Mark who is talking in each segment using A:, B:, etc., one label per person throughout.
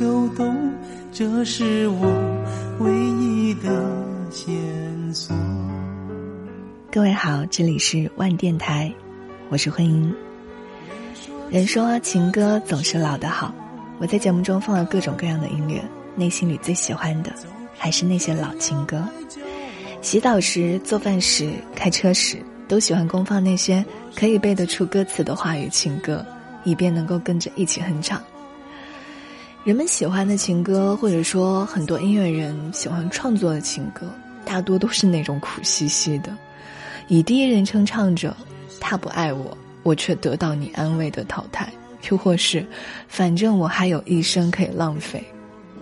A: 秋冬，这是我唯一的线索。
B: 各位好，这里是万电台，我是慧英。人说情歌总是老的好，我在节目中放了各种各样的音乐，内心里最喜欢的还是那些老情歌。洗澡时、做饭时、开车时，都喜欢公放那些可以背得出歌词的话语情歌，以便能够跟着一起哼唱。人们喜欢的情歌，或者说很多音乐人喜欢创作的情歌，大多都是那种苦兮兮的，以第一人称唱着“他不爱我”。我却得到你安慰的淘汰，又或是，反正我还有一生可以浪费，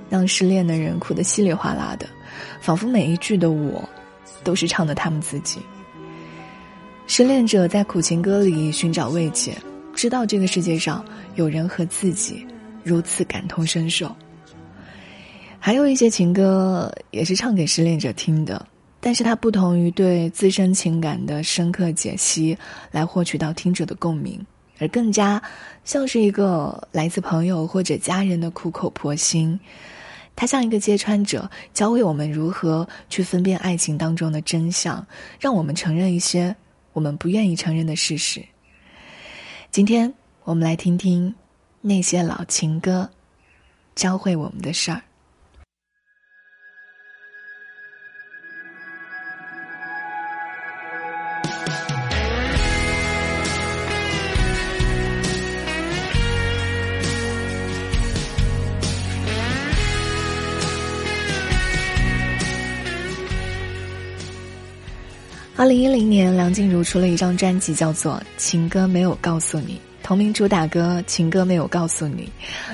B: 让失恋的人哭得稀里哗啦的，仿佛每一句的我，都是唱的他们自己。失恋者在苦情歌里寻找慰藉，知道这个世界上有人和自己如此感同身受。还有一些情歌也是唱给失恋者听的。但是它不同于对自身情感的深刻解析，来获取到听者的共鸣，而更加像是一个来自朋友或者家人的苦口婆心。它像一个揭穿者，教会我们如何去分辨爱情当中的真相，让我们承认一些我们不愿意承认的事实。今天我们来听听那些老情歌教会我们的事儿。二零一零年，梁静茹出了一张专辑，叫做《情歌没有告诉你》，同名主打歌《情歌没有告诉你》，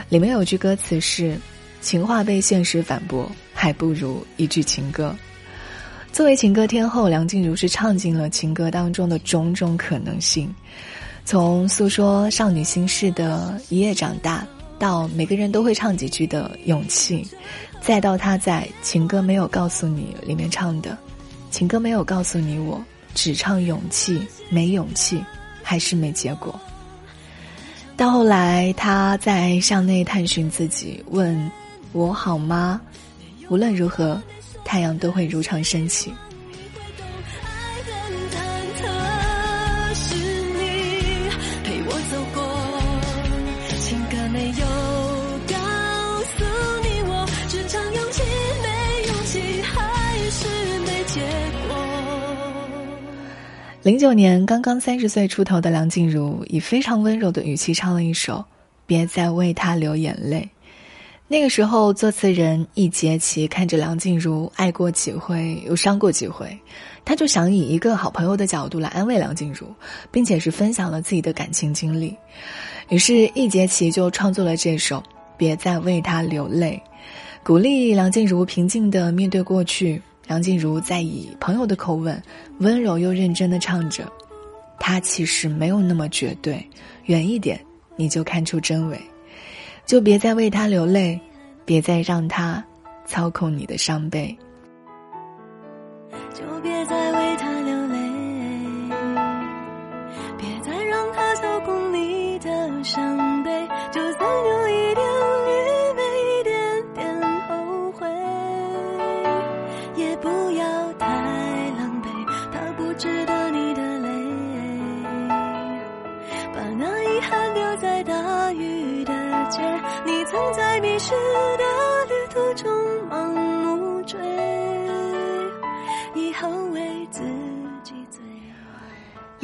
B: 里面有句歌词是：“情话被现实反驳，还不如一句情歌。”作为情歌天后，梁静茹是唱尽了情歌当中的种种可能性，从诉说少女心事的《一夜长大》，到每个人都会唱几句的勇气，再到她在《情歌没有告诉你》里面唱的。情歌没有告诉你，我只唱勇气，没勇气，还是没结果。到后来，他在向内探寻自己，问我好吗？无论如何，太阳都会如常升起。零九年，刚刚三十岁出头的梁静茹，以非常温柔的语气唱了一首《别再为他流眼泪》。那个时候，作词人易杰奇看着梁静茹爱过几回，又伤过几回，他就想以一个好朋友的角度来安慰梁静茹，并且是分享了自己的感情经历。于是，易杰奇就创作了这首《别再为他流泪》，鼓励梁静茹平静的面对过去。梁静茹在以朋友的口吻，温柔又认真的唱着：“他其实没有那么绝对，远一点你就看出真伪，就别再为他流泪，别再让他操控你的伤悲。”
C: 就别再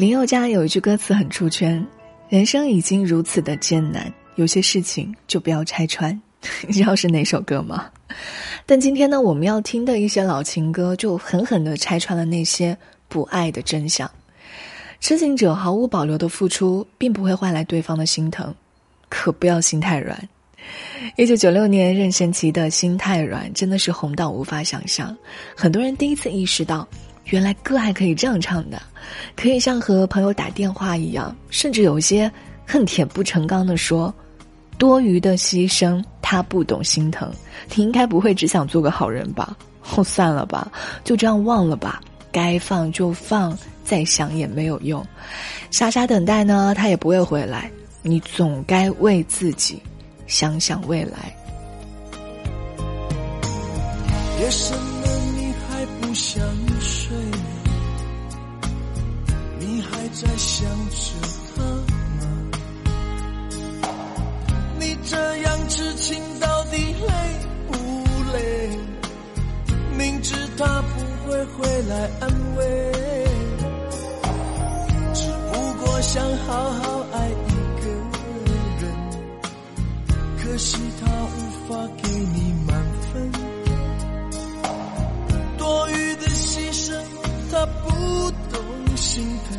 B: 林宥嘉有一句歌词很出圈：“人生已经如此的艰难，有些事情就不要拆穿。”你知道是哪首歌吗？但今天呢，我们要听的一些老情歌，就狠狠的拆穿了那些不爱的真相。痴情者毫无保留的付出，并不会换来对方的心疼，可不要心太软。一九九六年，任贤齐的心太软真的是红到无法想象，很多人第一次意识到，原来歌还可以这样唱的，可以像和朋友打电话一样，甚至有些恨铁不成钢的说：“多余的牺牲，他不懂心疼，你应该不会只想做个好人吧？哦，算了吧，就这样忘了吧，该放就放，再想也没有用，傻傻等待呢，他也不会回来，你总该为自己。”想想未来。
D: 夜深了，你还不想在想着他吗？你这样痴情到底累不累？明知他不会回来安慰，只不过想好好爱一个人。可惜他无法给你满分，多余的牺牲他不懂心疼，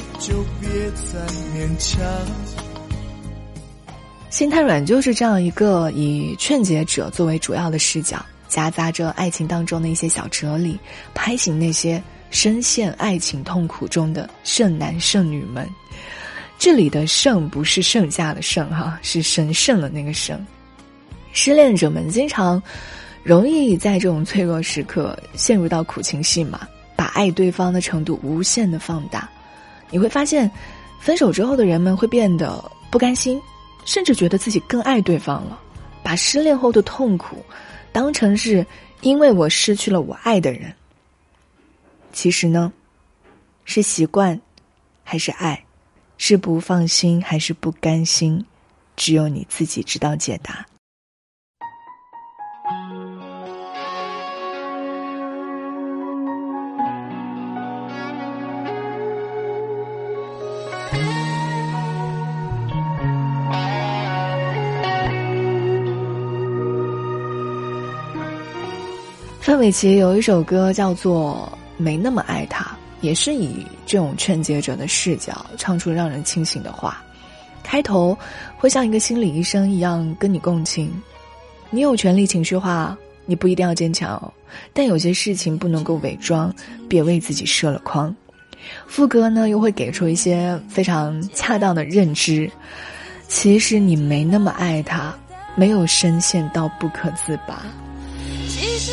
D: 就别再勉强。
B: 心太软就是这样一个以劝解者作为主要的视角，夹杂着爱情当中的一些小哲理，拍醒那些深陷爱情痛苦中的剩男剩女们。这里的“剩”不是剩下的“剩”哈，是神圣的那个“剩”。失恋者们经常容易在这种脆弱时刻陷入到苦情戏码，把爱对方的程度无限的放大。你会发现，分手之后的人们会变得不甘心，甚至觉得自己更爱对方了，把失恋后的痛苦当成是因为我失去了我爱的人。其实呢，是习惯，还是爱？是不放心还是不甘心，只有你自己知道解答。范玮琪有一首歌叫做《没那么爱他》。也是以这种劝解者的视角唱出让人清醒的话，开头会像一个心理医生一样跟你共情。你有权利情绪化，你不一定要坚强，但有些事情不能够伪装，别为自己设了框。副歌呢又会给出一些非常恰当的认知，其实你没那么爱他，没有深陷到不可自拔。
C: 其实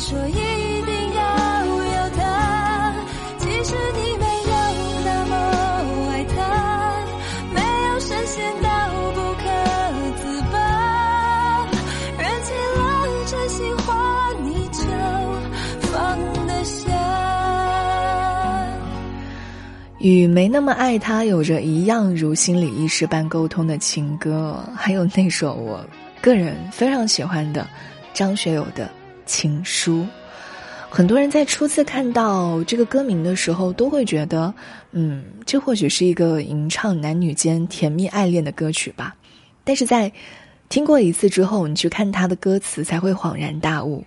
C: 说一定要有他，其实你没有那么爱他，没有神仙到不可自拔，燃起了真心话。你就放得下，
B: 与没那么爱他有着一样如心理医师般沟通的情歌，还有那首我个人非常喜欢的张学友的。情书。很多人在初次看到这个歌名的时候，都会觉得，嗯，这或许是一个吟唱男女间甜蜜爱恋的歌曲吧。但是在听过一次之后，你去看他的歌词，才会恍然大悟，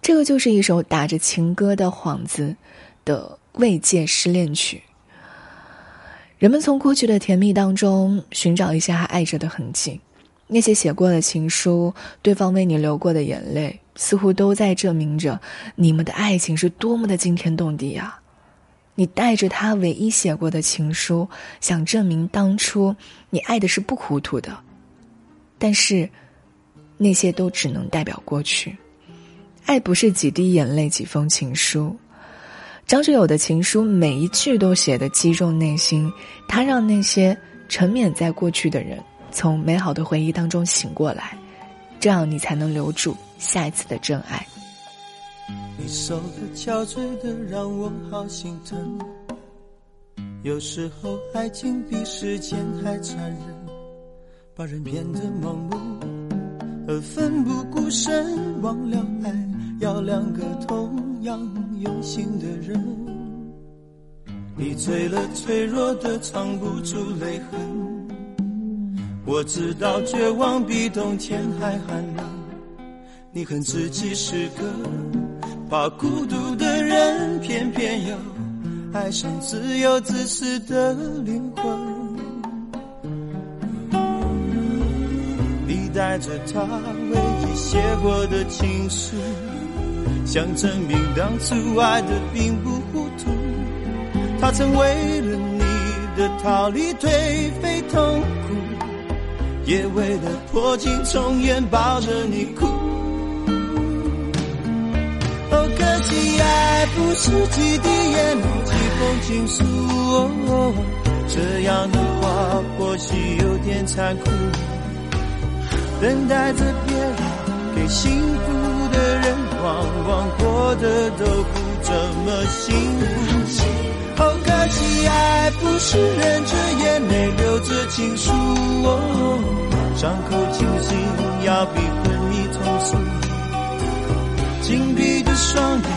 B: 这个就是一首打着情歌的幌子的慰藉失恋曲。人们从过去的甜蜜当中寻找一些还爱着的痕迹，那些写过的情书，对方为你流过的眼泪，似乎都在证明着你们的爱情是多么的惊天动地啊！你带着他唯一写过的情书，想证明当初你爱的是不糊涂的，但是那些都只能代表过去。爱不是几滴眼泪几封情书，张学友的情书每一句都写的击中内心，他让那些沉湎在过去的人从美好的回忆当中醒过来，这样你才能留住下一次的真爱。
A: 你瘦的憔悴的让我好心疼，有时候爱情比时间还残忍，把人变得盲目而奋不顾身，忘了爱。要两个同样用心的人，你醉了，脆弱的藏不住泪痕。我知道绝望比冬天还寒冷，你恨自己是个怕孤独的人，偏偏又爱上自由自私的灵魂。你带着他唯一写过的情书。想证明当初爱的并不糊涂，他曾为了你的逃离颓废痛苦，也为了破镜重圆抱着你哭。可惜爱不是几滴眼泪几封情书，这样的话或许有点残酷，等待着别人给幸福。的人往往过得都不怎么幸福。哦可惜，爱不是忍着眼泪留着情书，伤口清醒要比昏迷痛楚。紧闭双眼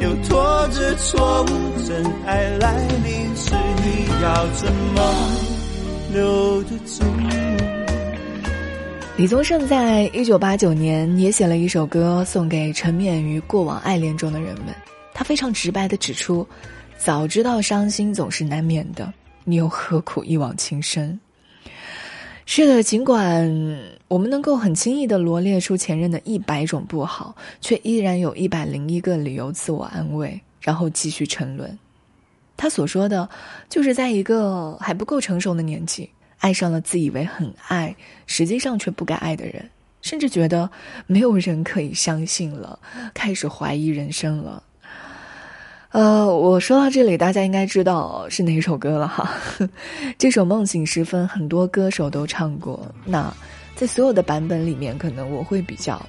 A: 又拖着错误，真爱来临时你要怎么留得住？
B: 李宗盛在一九八九年也写了一首歌送给沉湎于过往爱恋中的人们。他非常直白的指出：“早知道伤心总是难免的，你又何苦一往情深？”是的，尽管我们能够很轻易的罗列出前任的一百种不好，却依然有一百零一个理由自我安慰，然后继续沉沦。他所说的，就是在一个还不够成熟的年纪。爱上了自以为很爱，实际上却不该爱的人，甚至觉得没有人可以相信了，开始怀疑人生了。呃，我说到这里，大家应该知道是哪首歌了哈。这首《梦醒时分》，很多歌手都唱过。那在所有的版本里面，可能我会比较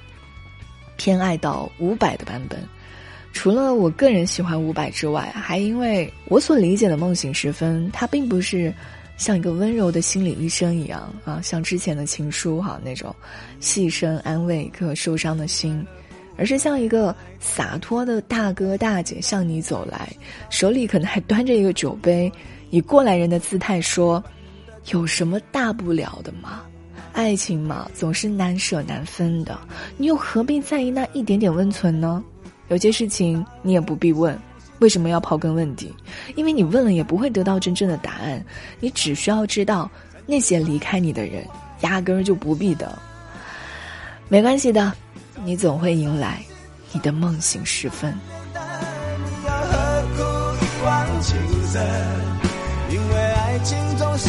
B: 偏爱到伍佰的版本。除了我个人喜欢伍佰之外，还因为我所理解的《梦醒时分》，它并不是。像一个温柔的心理医生一样啊，像之前的情书哈那种，细声安慰一颗受伤的心，而是像一个洒脱的大哥大姐向你走来，手里可能还端着一个酒杯，以过来人的姿态说：“有什么大不了的吗？爱情嘛，总是难舍难分的，你又何必在意那一点点温存呢？有些事情你也不必问。”为什么要刨根问底？因为你问了也不会得到真正的答案。你只需要知道，那些离开你的人，压根儿就不必等。没关系的，你总会迎来你的梦醒时分。
A: 因为爱情总是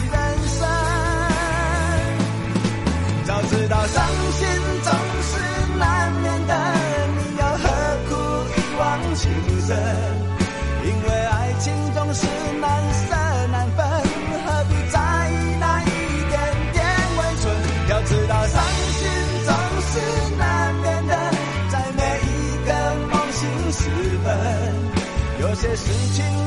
E: 些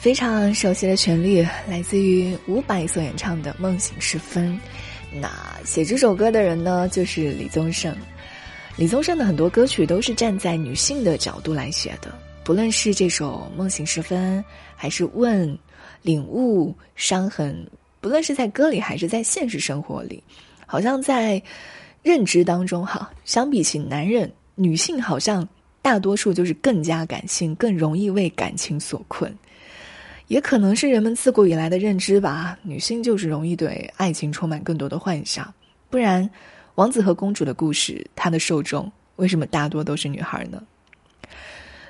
B: 非常熟悉的旋律，来自于伍佰所演唱的《梦醒时分》。那写这首歌的人呢，就是李宗盛。李宗盛的很多歌曲都是站在女性的角度来写的，不论是这首《梦醒时分》，还是《问》、《领悟》、《伤痕》，不论是在歌里还是在现实生活里，好像在认知当中哈，相比起男人，女性好像大多数就是更加感性，更容易为感情所困。也可能是人们自古以来的认知吧，女性就是容易对爱情充满更多的幻想，不然，王子和公主的故事，它的受众为什么大多都是女孩呢？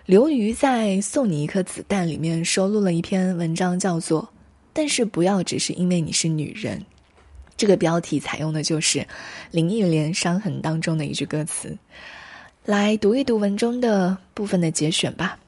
B: 刘瑜在《送你一颗子弹》里面收录了一篇文章，叫做《但是不要只是因为你是女人》，这个标题采用的就是林忆莲《伤痕》当中的一句歌词，来读一读文中的部分的节选吧。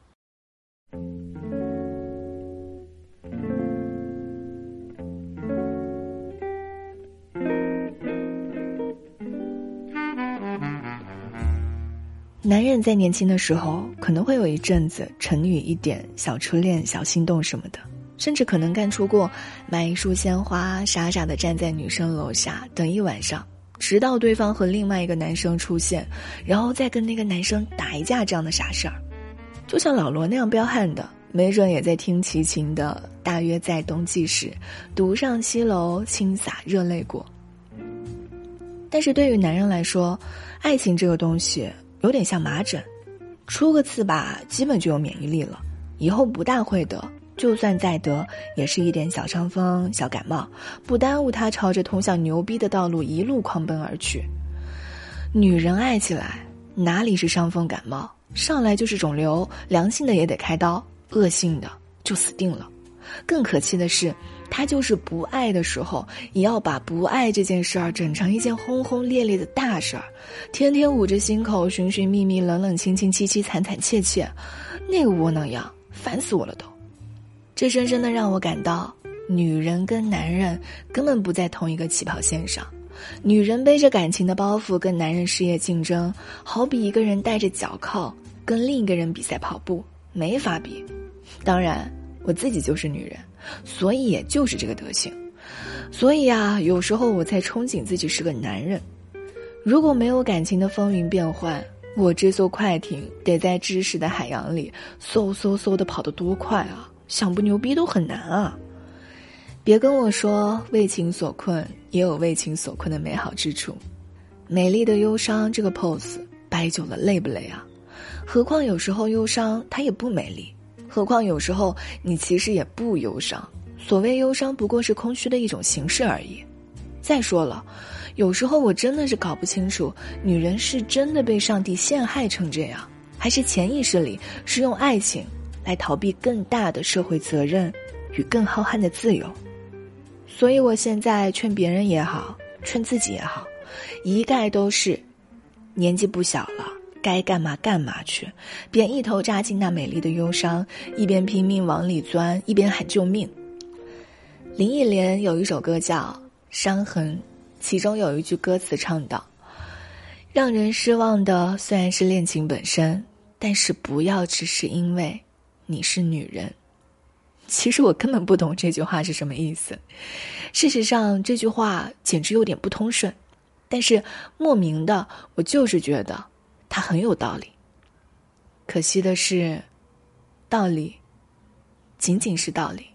B: 男人在年轻的时候，可能会有一阵子沉溺一点小初恋、小心动什么的，甚至可能干出过买一束鲜花，傻傻的站在女生楼下等一晚上，直到对方和另外一个男生出现，然后再跟那个男生打一架这样的傻事儿。就像老罗那样彪悍的，没准也在听齐秦的《大约在冬季时》，独上西楼，轻洒热泪过。但是对于男人来说，爱情这个东西。有点像麻疹，出个次吧，基本就有免疫力了，以后不大会得。就算再得，也是一点小伤风、小感冒，不耽误他朝着通向牛逼的道路一路狂奔而去。女人爱起来，哪里是伤风感冒，上来就是肿瘤，良性的也得开刀，恶性的就死定了。更可气的是。他就是不爱的时候，也要把不爱这件事儿整成一件轰轰烈烈的大事儿，天天捂着心口，寻寻觅觅，冷冷清清，凄凄惨惨切切，那个窝囊样，烦死我了都。这深深的让我感到，女人跟男人根本不在同一个起跑线上。女人背着感情的包袱跟男人事业竞争，好比一个人带着脚铐跟另一个人比赛跑步，没法比。当然，我自己就是女人。所以也就是这个德行，所以啊，有时候我才憧憬自己是个男人。如果没有感情的风云变幻，我这艘快艇得在知识的海洋里嗖嗖嗖的跑得多快啊！想不牛逼都很难啊！别跟我说为情所困，也有为情所困的美好之处。美丽的忧伤这个 pose 摆久了累不累啊？何况有时候忧伤它也不美丽。何况有时候你其实也不忧伤，所谓忧伤不过是空虚的一种形式而已。再说了，有时候我真的是搞不清楚，女人是真的被上帝陷害成这样，还是潜意识里是用爱情来逃避更大的社会责任与更浩瀚的自由。所以我现在劝别人也好，劝自己也好，一概都是年纪不小了。该干嘛干嘛去，便一头扎进那美丽的忧伤，一边拼命往里钻，一边喊救命。林忆莲有一首歌叫《伤痕》，其中有一句歌词唱道：“让人失望的虽然是恋情本身，但是不要只是因为你是女人。”其实我根本不懂这句话是什么意思。事实上，这句话简直有点不通顺，但是莫名的，我就是觉得他很有道理。可惜的是，道理仅仅是道理。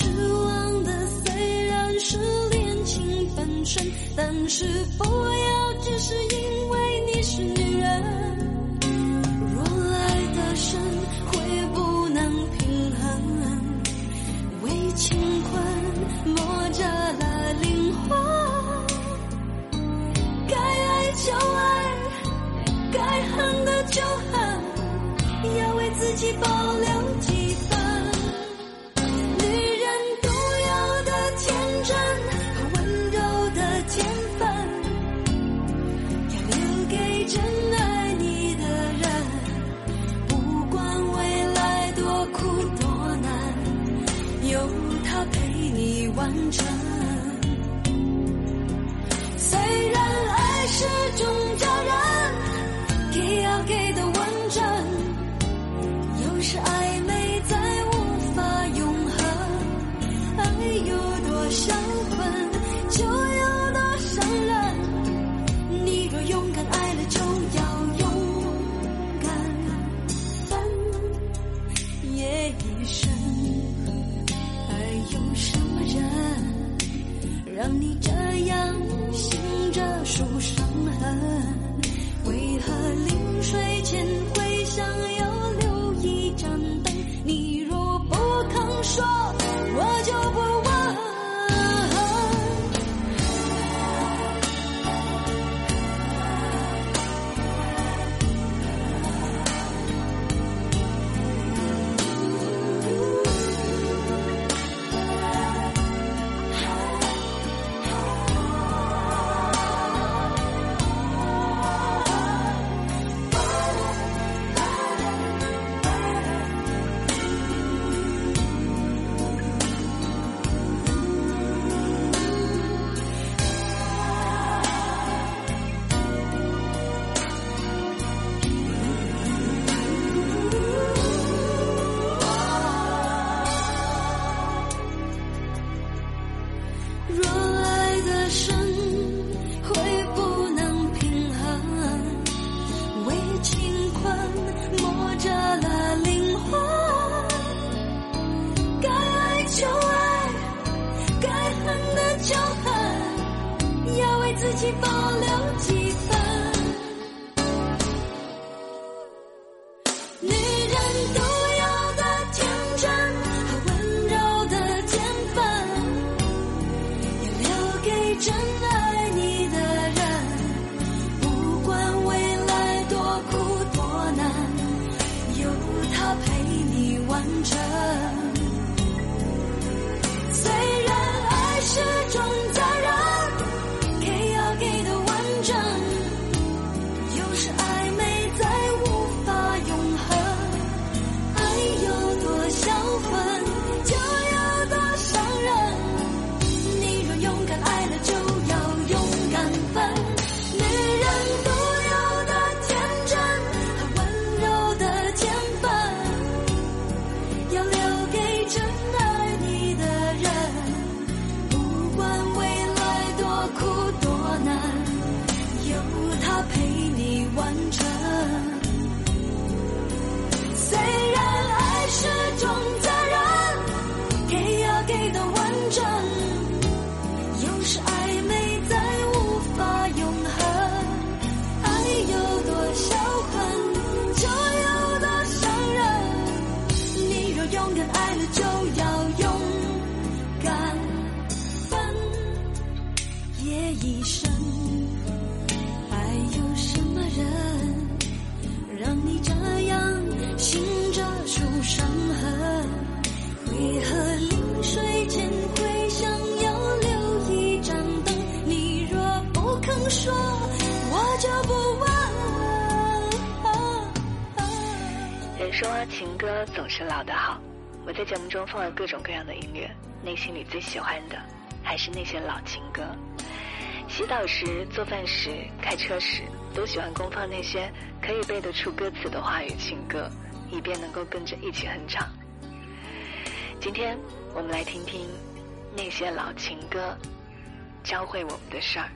C: 失望的虽然是恋情本身但是不要只是因为你是女人。一生还有什么人让你这样醒着数伤痕为何临睡前会想要留一盏灯你若不肯说我就不问
B: 人说情歌总是老的好我在节目中放了各种各样的音乐内心里最喜欢的还是那些老情歌。洗澡时、做饭时、开车时，都喜欢公放那些可以背得出歌词的话语情歌，以便能够跟着一起哼唱。今天我们来听听那些老情歌教会我们的事儿。